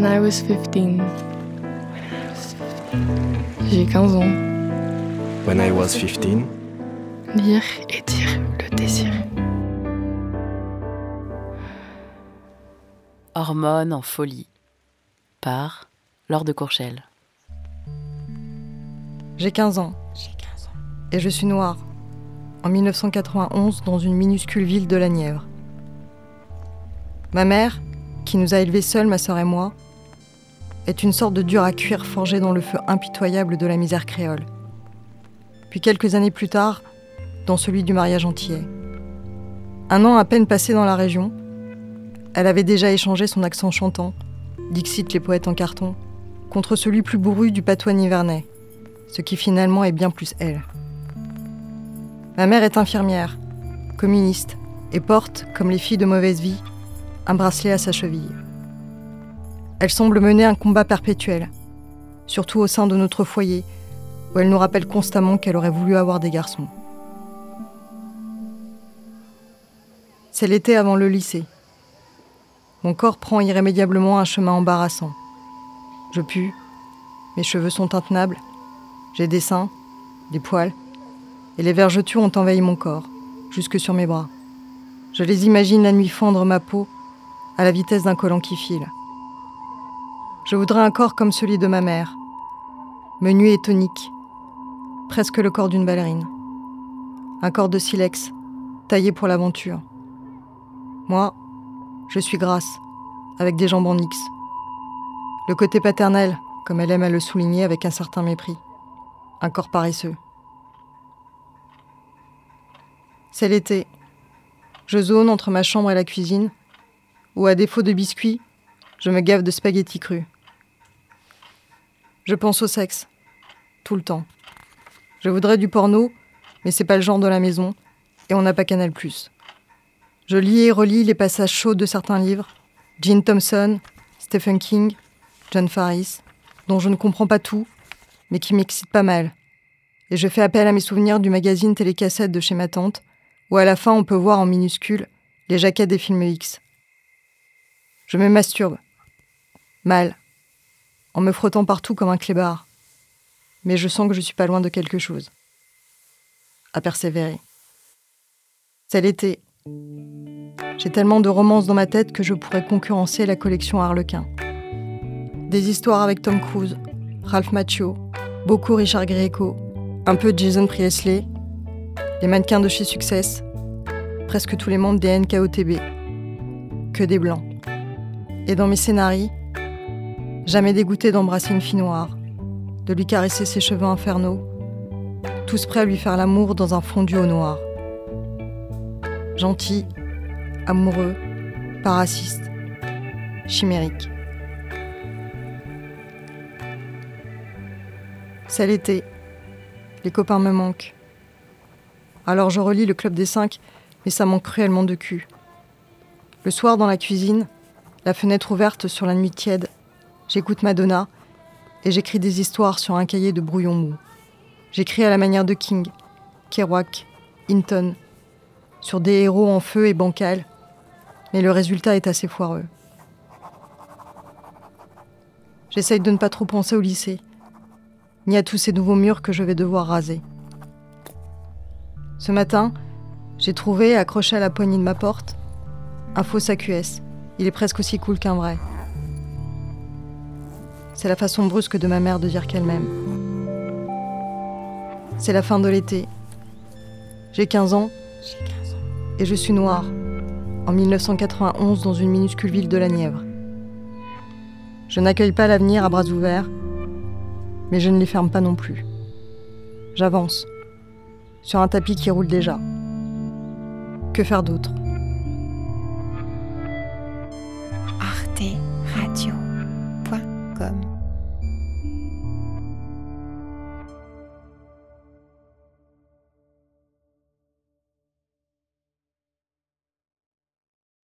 When I was 15. J'ai 15 ans. When I was 15. Lire et dire le désir. Hormones en folie. Par Laure de Courchelle. J'ai 15 ans. Et je suis noire. En 1991, dans une minuscule ville de la Nièvre. Ma mère, qui nous a élevés seuls, ma sœur et moi, est une sorte de dur à cuire forgé dans le feu impitoyable de la misère créole. Puis quelques années plus tard, dans celui du mariage entier. Un an à peine passé dans la région, elle avait déjà échangé son accent chantant, Dixit les poètes en carton, contre celui plus bourru du patois nivernais, ce qui finalement est bien plus elle. Ma mère est infirmière, communiste, et porte, comme les filles de mauvaise vie, un bracelet à sa cheville. Elle semble mener un combat perpétuel, surtout au sein de notre foyer, où elle nous rappelle constamment qu'elle aurait voulu avoir des garçons. C'est l'été avant le lycée. Mon corps prend irrémédiablement un chemin embarrassant. Je pue, mes cheveux sont intenables, j'ai des seins, des poils, et les vergetures ont envahi mon corps, jusque sur mes bras. Je les imagine la nuit fendre ma peau à la vitesse d'un collant qui file. Je voudrais un corps comme celui de ma mère, menu et tonique, presque le corps d'une ballerine. Un corps de silex, taillé pour l'aventure. Moi, je suis grasse, avec des jambes en X. Le côté paternel, comme elle aime à le souligner avec un certain mépris. Un corps paresseux. C'est l'été. Je zone entre ma chambre et la cuisine, où à défaut de biscuits, je me gave de spaghettis crus. Je pense au sexe, tout le temps. Je voudrais du porno, mais c'est pas le genre de la maison, et on n'a pas Canal+. Je lis et relis les passages chauds de certains livres, Jean Thompson, Stephen King, John Farris, dont je ne comprends pas tout, mais qui m'excitent pas mal. Et je fais appel à mes souvenirs du magazine télécassette de chez ma tante, où à la fin on peut voir en minuscule les jaquettes des films X. Je me masturbe. Mal. En me frottant partout comme un clébard. Mais je sens que je suis pas loin de quelque chose. À persévérer. C'est l'été, j'ai tellement de romances dans ma tête que je pourrais concurrencer la collection Harlequin. Des histoires avec Tom Cruise, Ralph Macchio, beaucoup Richard Grieco, un peu Jason Priestley, les mannequins de chez Success, presque tous les membres des NKOTB, que des blancs. Et dans mes scénarios, jamais dégoûté d'embrasser une fille noire, de lui caresser ses cheveux infernaux, tous prêts à lui faire l'amour dans un fondu au noir. Gentil, amoureux, pas raciste, chimérique. C'est l'été. Les copains me manquent. Alors je relis le Club des Cinq, mais ça manque cruellement de cul. Le soir dans la cuisine, la fenêtre ouverte sur la nuit tiède, j'écoute Madonna et j'écris des histoires sur un cahier de brouillon mou. J'écris à la manière de King, Kerouac, Hinton, sur des héros en feu et bancal, mais le résultat est assez foireux. J'essaye de ne pas trop penser au lycée, ni à tous ces nouveaux murs que je vais devoir raser. Ce matin, j'ai trouvé, accroché à la poignée de ma porte, un faux AQS. Il est presque aussi cool qu'un vrai. C'est la façon brusque de ma mère de dire qu'elle m'aime. C'est la fin de l'été. J'ai 15 ans. Et je suis noire en 1991 dans une minuscule ville de la Nièvre. Je n'accueille pas l'avenir à bras ouverts, mais je ne les ferme pas non plus. J'avance, sur un tapis qui roule déjà. Que faire d'autre? them.